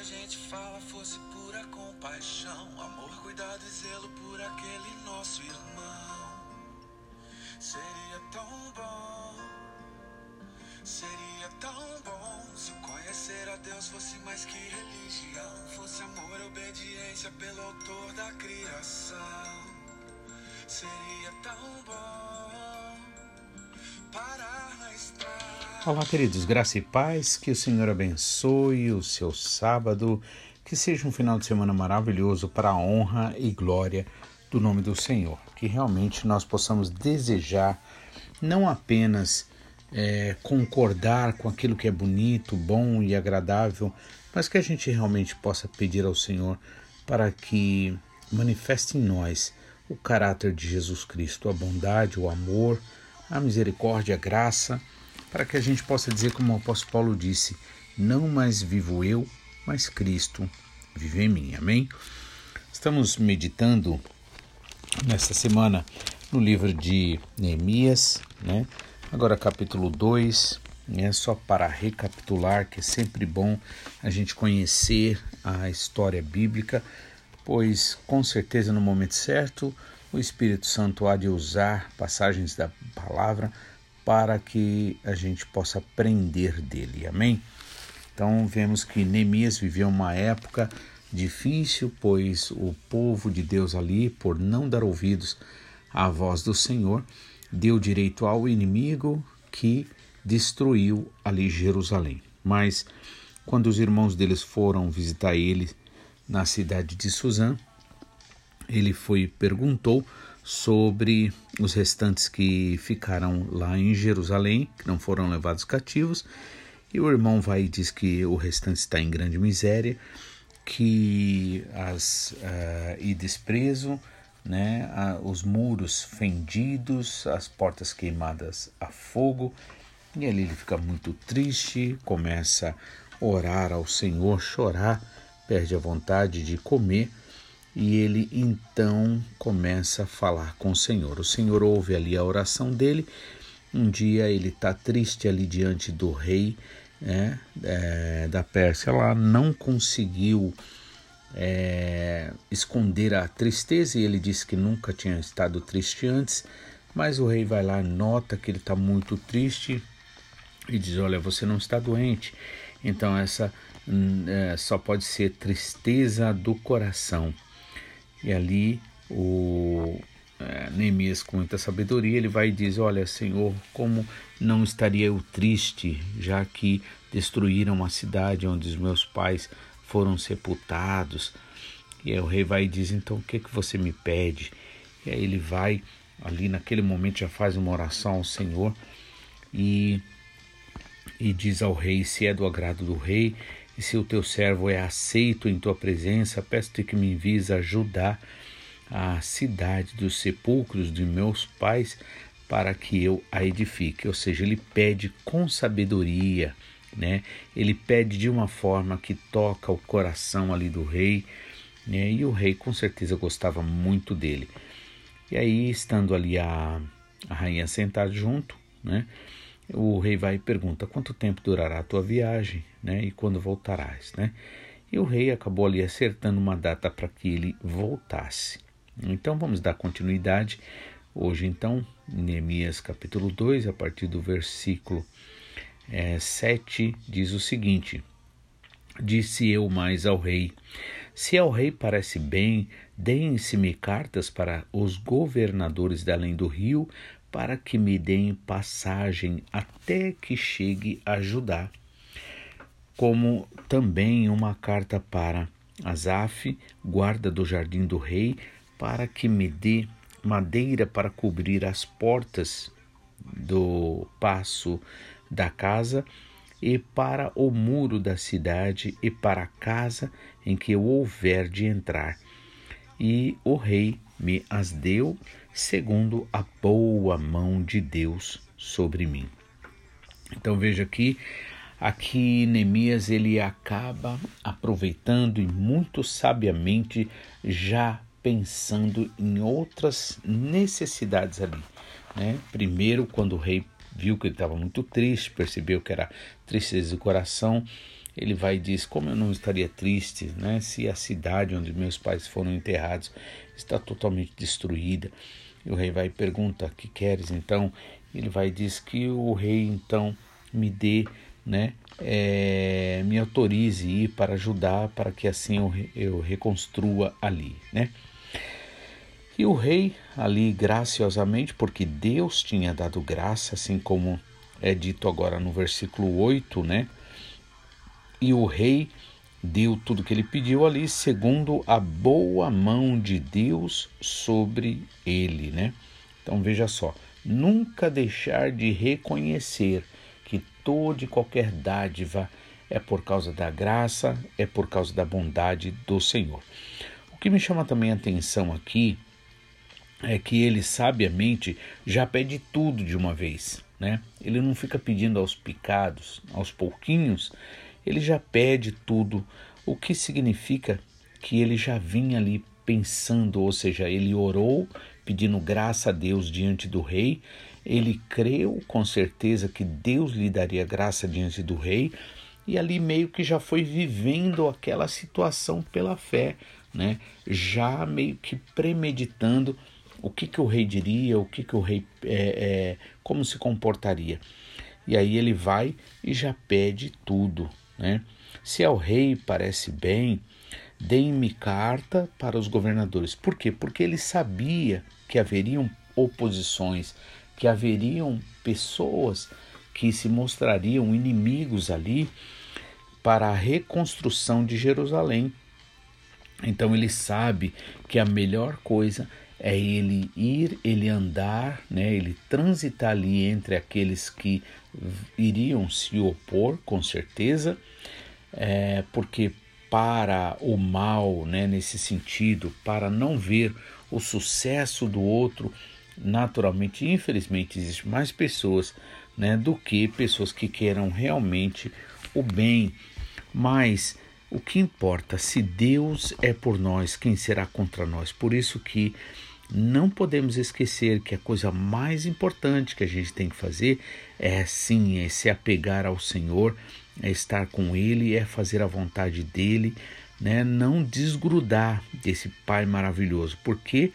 a gente fala fosse pura compaixão, amor, cuidado e zelo por aquele nosso irmão. Seria tão bom, seria tão bom se conhecer a Deus fosse mais que religião, fosse amor, obediência pelo autor da criação. Seria tão bom. Olá, queridos, graça e paz, que o Senhor abençoe o seu sábado, que seja um final de semana maravilhoso para a honra e glória do nome do Senhor. Que realmente nós possamos desejar não apenas é, concordar com aquilo que é bonito, bom e agradável, mas que a gente realmente possa pedir ao Senhor para que manifeste em nós o caráter de Jesus Cristo, a bondade, o amor, a misericórdia, a graça para que a gente possa dizer, como o apóstolo Paulo disse: Não mais vivo eu, mas Cristo vive em mim. Amém? Estamos meditando nesta semana no livro de Neemias, né? Agora, capítulo 2, né? só para recapitular, que é sempre bom a gente conhecer a história bíblica, pois com certeza no momento certo o Espírito Santo há de usar passagens da palavra para que a gente possa aprender dele. Amém? Então vemos que Neemias viveu uma época difícil, pois o povo de Deus ali, por não dar ouvidos à voz do Senhor, deu direito ao inimigo que destruiu ali Jerusalém. Mas quando os irmãos deles foram visitar ele na cidade de Suzã, ele foi perguntou sobre os restantes que ficaram lá em Jerusalém, que não foram levados cativos. E o irmão vai e diz que o restante está em grande miséria, que as uh, e desprezo, né, uh, os muros fendidos, as portas queimadas a fogo. E ali ele fica muito triste, começa a orar ao Senhor, chorar, perde a vontade de comer e ele então começa a falar com o Senhor. O Senhor ouve ali a oração dele. Um dia ele está triste ali diante do rei né, é, da Pérsia, lá não conseguiu é, esconder a tristeza e ele disse que nunca tinha estado triste antes. Mas o rei vai lá, nota que ele está muito triste e diz: Olha, você não está doente. Então, essa hum, é, só pode ser tristeza do coração. E ali o é, Neemias, com muita sabedoria, ele vai e diz: Olha, Senhor, como não estaria eu triste, já que destruíram a cidade onde os meus pais foram sepultados. E aí o rei vai e diz: Então o que, que você me pede? E aí ele vai, ali naquele momento, já faz uma oração ao Senhor e, e diz ao rei: Se é do agrado do rei, e se o teu servo é aceito em tua presença, peço-te que me envies ajudar a cidade dos sepulcros de meus pais para que eu a edifique. Ou seja, ele pede com sabedoria, né? Ele pede de uma forma que toca o coração ali do rei, né? E o rei com certeza gostava muito dele. E aí, estando ali a, a rainha sentada junto, né? O rei vai e pergunta quanto tempo durará a tua viagem, né? E quando voltarás, né? E o rei acabou ali acertando uma data para que ele voltasse. Então vamos dar continuidade. Hoje então, Neemias capítulo 2, a partir do versículo é, 7, diz o seguinte: Disse eu mais ao rei: Se ao rei parece bem, deem-se-me cartas para os governadores da além do rio, para que me deem passagem até que chegue a Judá, como também uma carta para Asaf, guarda do jardim do rei, para que me dê madeira para cobrir as portas do passo da casa e para o muro da cidade e para a casa em que eu houver de entrar. E o rei me as deu segundo a boa mão de Deus sobre mim. Então veja aqui, aqui Neemias ele acaba aproveitando e muito sabiamente já pensando em outras necessidades ali. Né? Primeiro, quando o rei viu que ele estava muito triste, percebeu que era tristeza do coração, ele vai e diz: Como eu não estaria triste né, se a cidade onde meus pais foram enterrados está totalmente destruída? E o rei vai e pergunta: Que queres? Então ele vai e diz que o rei então me dê, né, é, me autorize ir para ajudar para que assim eu, eu reconstrua ali, né? E o rei ali graciosamente, porque Deus tinha dado graça, assim como é dito agora no versículo 8, né? E o rei deu tudo que ele pediu ali, segundo a boa mão de Deus sobre ele, né? Então veja só, nunca deixar de reconhecer que toda e qualquer dádiva é por causa da graça, é por causa da bondade do Senhor. O que me chama também a atenção aqui é que ele sabiamente já pede tudo de uma vez, né? Ele não fica pedindo aos picados, aos pouquinhos, ele já pede tudo, o que significa que ele já vinha ali pensando, ou seja, ele orou pedindo graça a Deus diante do rei, ele creu com certeza que Deus lhe daria graça diante do rei, e ali meio que já foi vivendo aquela situação pela fé, né? Já meio que premeditando o que, que o rei diria, o que, que o rei, é, é, como se comportaria. E aí ele vai e já pede tudo, né? Se ao rei parece bem, deem-me carta para os governadores. Por quê? Porque ele sabia que haveriam oposições, que haveriam pessoas que se mostrariam inimigos ali para a reconstrução de Jerusalém. Então ele sabe que a melhor coisa é ele ir, ele andar, né, ele transitar ali entre aqueles que iriam se opor, com certeza, é, porque para o mal, né, nesse sentido, para não ver o sucesso do outro, naturalmente, infelizmente, existem mais pessoas né, do que pessoas que queiram realmente o bem. Mas o que importa, se Deus é por nós, quem será contra nós? Por isso que não podemos esquecer que a coisa mais importante que a gente tem que fazer é sim, é se apegar ao Senhor, é estar com Ele, é fazer a vontade dEle, né? não desgrudar desse Pai maravilhoso. Por quê?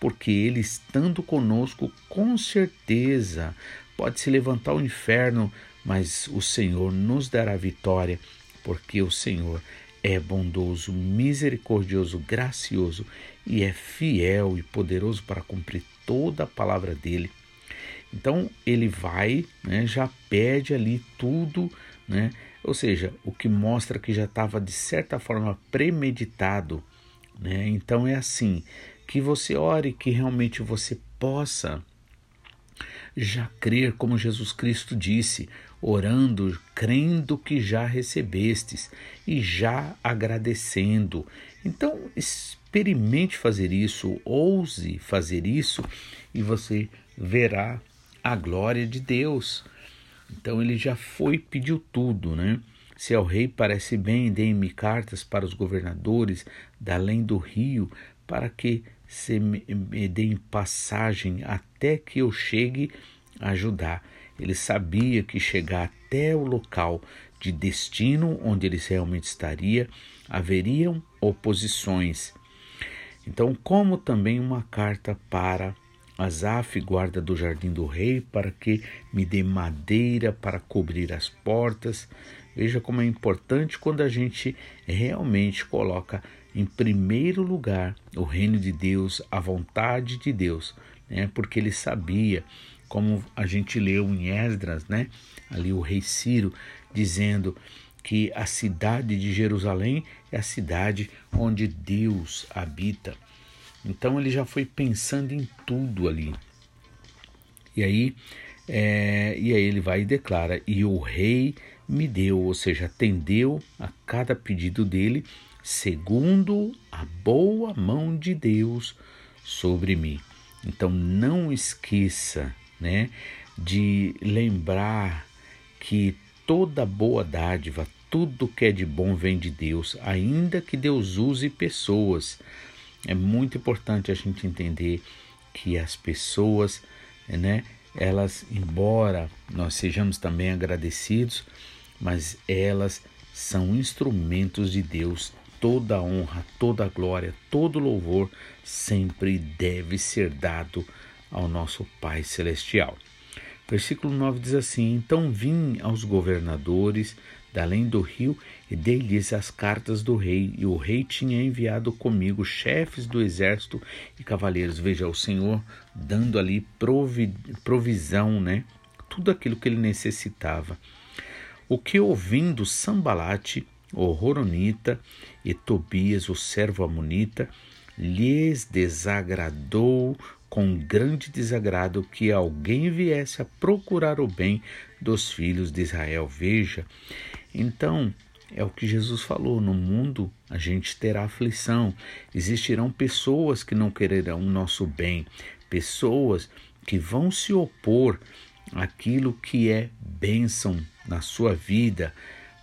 Porque Ele estando conosco, com certeza pode se levantar o inferno, mas o Senhor nos dará vitória, porque o Senhor é bondoso, misericordioso, gracioso e é fiel e poderoso para cumprir toda a palavra dele. Então ele vai, né, já pede ali tudo, né? ou seja, o que mostra que já estava de certa forma premeditado. Né? Então é assim: que você ore, que realmente você possa já crer, como Jesus Cristo disse, orando, crendo que já recebestes e já agradecendo. Então, experimente fazer isso, ouse fazer isso e você verá a glória de Deus. Então, ele já foi, pediu tudo, né? Se ao rei parece bem, deem-me cartas para os governadores da além do rio, para que se me, deem passagem até que eu chegue a ajudar. Ele sabia que chegar até o local de destino onde ele realmente estaria, haveriam oposições. Então, como também uma carta para Asaf, guarda do jardim do rei, para que me dê madeira para cobrir as portas. Veja como é importante quando a gente realmente coloca em primeiro lugar o reino de Deus, a vontade de Deus, né? porque ele sabia, como a gente leu em Esdras, né? ali o rei Ciro, dizendo que a cidade de Jerusalém é a cidade onde Deus habita. Então ele já foi pensando em tudo ali. E aí, é, e aí ele vai e declara: E o rei me deu, ou seja, atendeu a cada pedido dele, segundo a boa mão de Deus sobre mim. Então não esqueça, né, de lembrar que toda boa dádiva, tudo que é de bom vem de Deus, ainda que Deus use pessoas. É muito importante a gente entender que as pessoas, né, elas, embora nós sejamos também agradecidos, mas elas são instrumentos de Deus. Toda honra, toda glória, todo louvor sempre deve ser dado ao nosso Pai Celestial. Versículo 9 diz assim: Então vim aos governadores da além do rio e dei-lhes as cartas do rei, e o rei tinha enviado comigo chefes do exército e cavaleiros. Veja, o Senhor dando ali provi provisão, né? Tudo aquilo que ele necessitava. O que ouvindo Sambalate, o Horonita, e Tobias, o servo Amonita, lhes desagradou com grande desagrado que alguém viesse a procurar o bem dos filhos de Israel. Veja, então é o que Jesus falou: no mundo a gente terá aflição, existirão pessoas que não quererão o nosso bem, pessoas que vão se opor àquilo que é bênção na sua vida,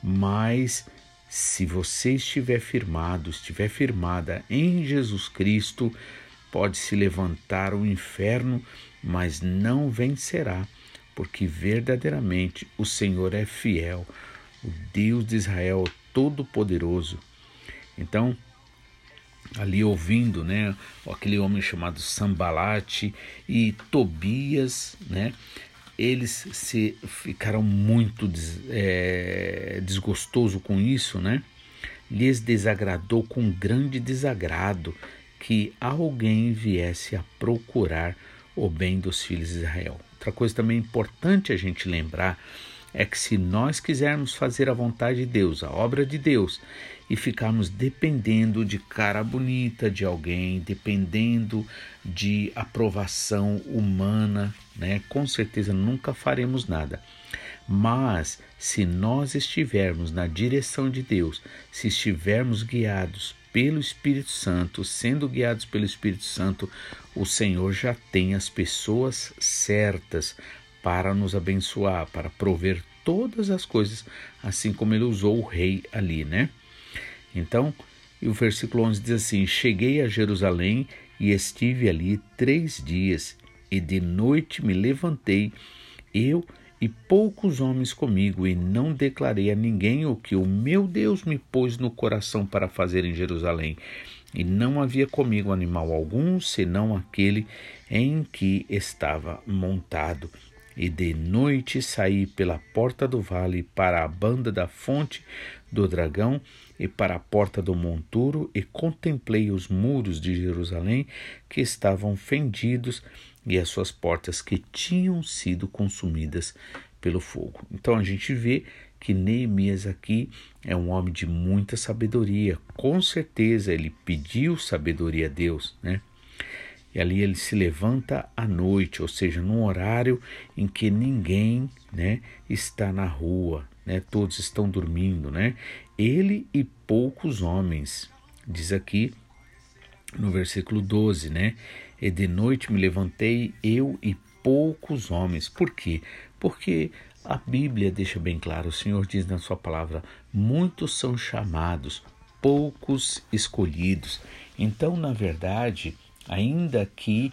mas se você estiver firmado, estiver firmada em Jesus Cristo, Pode se levantar o inferno, mas não vencerá, porque verdadeiramente o Senhor é fiel, o Deus de Israel todo-poderoso. Então, ali ouvindo, né, aquele homem chamado Sambalate e Tobias, né, eles se ficaram muito é, desgostoso com isso, né? Lhes desagradou com grande desagrado que alguém viesse a procurar o bem dos filhos de Israel. Outra coisa também importante a gente lembrar é que se nós quisermos fazer a vontade de Deus, a obra de Deus, e ficarmos dependendo de cara bonita de alguém, dependendo de aprovação humana, né, com certeza nunca faremos nada. Mas se nós estivermos na direção de Deus, se estivermos guiados pelo Espírito Santo, sendo guiados pelo Espírito Santo, o Senhor já tem as pessoas certas para nos abençoar, para prover todas as coisas, assim como ele usou o rei ali, né? Então, e o versículo 11 diz assim: Cheguei a Jerusalém e estive ali três dias, e de noite me levantei, eu e poucos homens comigo, e não declarei a ninguém o que o meu Deus me pôs no coração para fazer em Jerusalém. E não havia comigo animal algum, senão aquele em que estava montado. E de noite saí pela porta do vale para a banda da fonte do dragão e para a porta do monturo, e contemplei os muros de Jerusalém que estavam fendidos e as suas portas que tinham sido consumidas pelo fogo. Então a gente vê que Neemias aqui é um homem de muita sabedoria. Com certeza ele pediu sabedoria a Deus, né? E ali ele se levanta à noite, ou seja, num horário em que ninguém, né, está na rua, né? Todos estão dormindo, né? Ele e poucos homens. Diz aqui no versículo 12, né? E de noite me levantei eu e poucos homens. Por quê? Porque a Bíblia deixa bem claro, o Senhor diz na sua palavra: muitos são chamados, poucos escolhidos. Então, na verdade, ainda que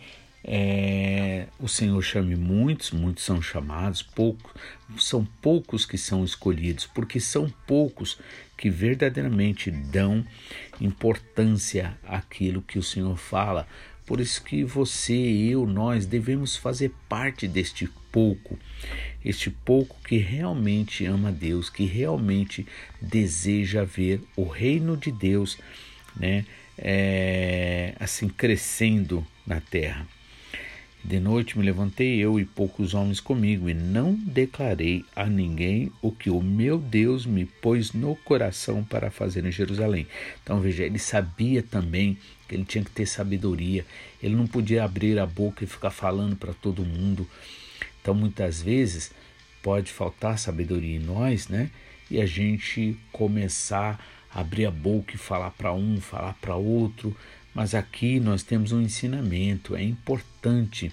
é, o Senhor chame muitos, muitos são chamados, poucos, são poucos que são escolhidos, porque são poucos que verdadeiramente dão importância àquilo que o Senhor fala. Por isso que você, eu, nós devemos fazer parte deste pouco, este pouco que realmente ama Deus, que realmente deseja ver o reino de Deus, né, é, assim crescendo na terra. De noite me levantei eu e poucos homens comigo, e não declarei a ninguém o que o meu Deus me pôs no coração para fazer em Jerusalém. Então veja, ele sabia também que ele tinha que ter sabedoria, ele não podia abrir a boca e ficar falando para todo mundo. Então muitas vezes pode faltar sabedoria em nós, né? E a gente começar a abrir a boca e falar para um, falar para outro mas aqui nós temos um ensinamento. É importante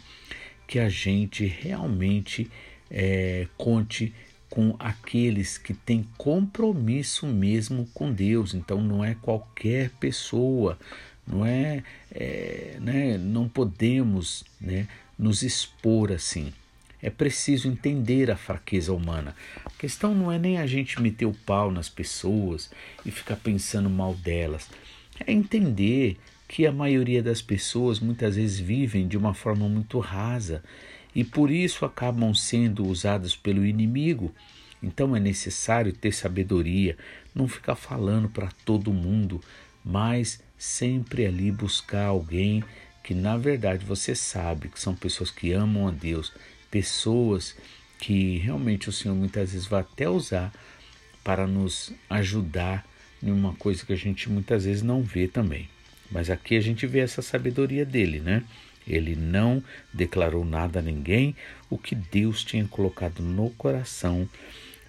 que a gente realmente é, conte com aqueles que têm compromisso mesmo com Deus. Então não é qualquer pessoa, não é, é né, não podemos né, nos expor assim. é preciso entender a fraqueza humana. A questão não é nem a gente meter o pau nas pessoas e ficar pensando mal delas. É entender que a maioria das pessoas muitas vezes vivem de uma forma muito rasa e por isso acabam sendo usadas pelo inimigo. Então é necessário ter sabedoria, não ficar falando para todo mundo, mas sempre ali buscar alguém que na verdade você sabe que são pessoas que amam a Deus, pessoas que realmente o Senhor muitas vezes vai até usar para nos ajudar em uma coisa que a gente muitas vezes não vê também. Mas aqui a gente vê essa sabedoria dele, né? Ele não declarou nada a ninguém o que Deus tinha colocado no coração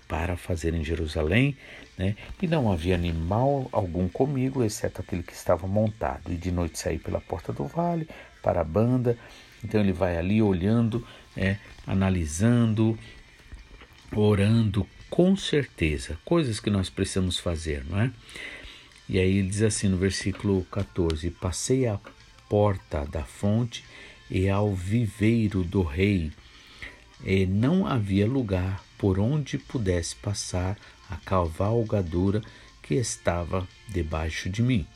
para fazer em Jerusalém, né? E não havia animal algum comigo, exceto aquele que estava montado. E de noite saí pela porta do vale para a banda. Então ele vai ali olhando é, analisando, orando, com certeza, coisas que nós precisamos fazer, não é? E aí ele diz assim no versículo 14: Passei à porta da fonte e ao viveiro do rei, e não havia lugar por onde pudesse passar a cavalgadura que estava debaixo de mim.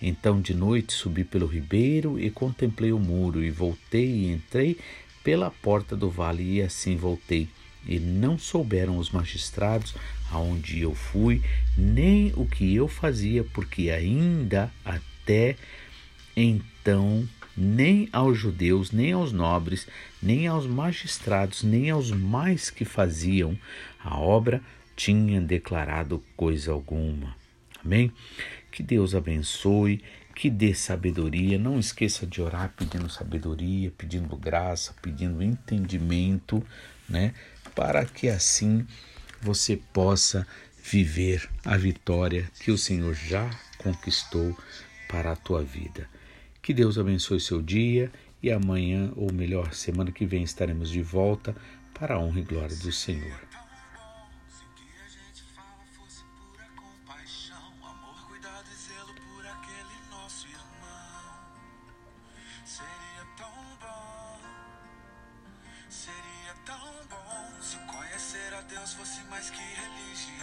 Então de noite subi pelo ribeiro e contemplei o muro, e voltei e entrei pela porta do vale e assim voltei. E não souberam os magistrados aonde eu fui, nem o que eu fazia, porque ainda até então nem aos judeus, nem aos nobres, nem aos magistrados, nem aos mais que faziam a obra tinha declarado coisa alguma. Amém? Que Deus abençoe que dê sabedoria. Não esqueça de orar pedindo sabedoria, pedindo graça, pedindo entendimento, né? Para que assim você possa viver a vitória que o Senhor já conquistou para a tua vida. Que Deus abençoe seu dia e amanhã, ou melhor, semana que vem, estaremos de volta para a honra e glória do Senhor.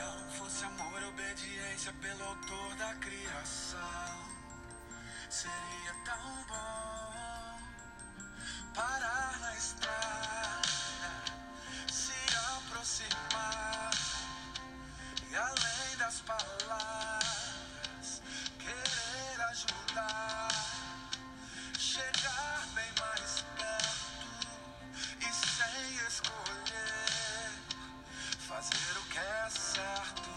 legal fosse amor, e obediência pelo autor da criação. Seria tão bom parar na estrada, se aproximar e além das palavras, querer ajudar, chegar bem mais perto e sem escolher fazer o é certo.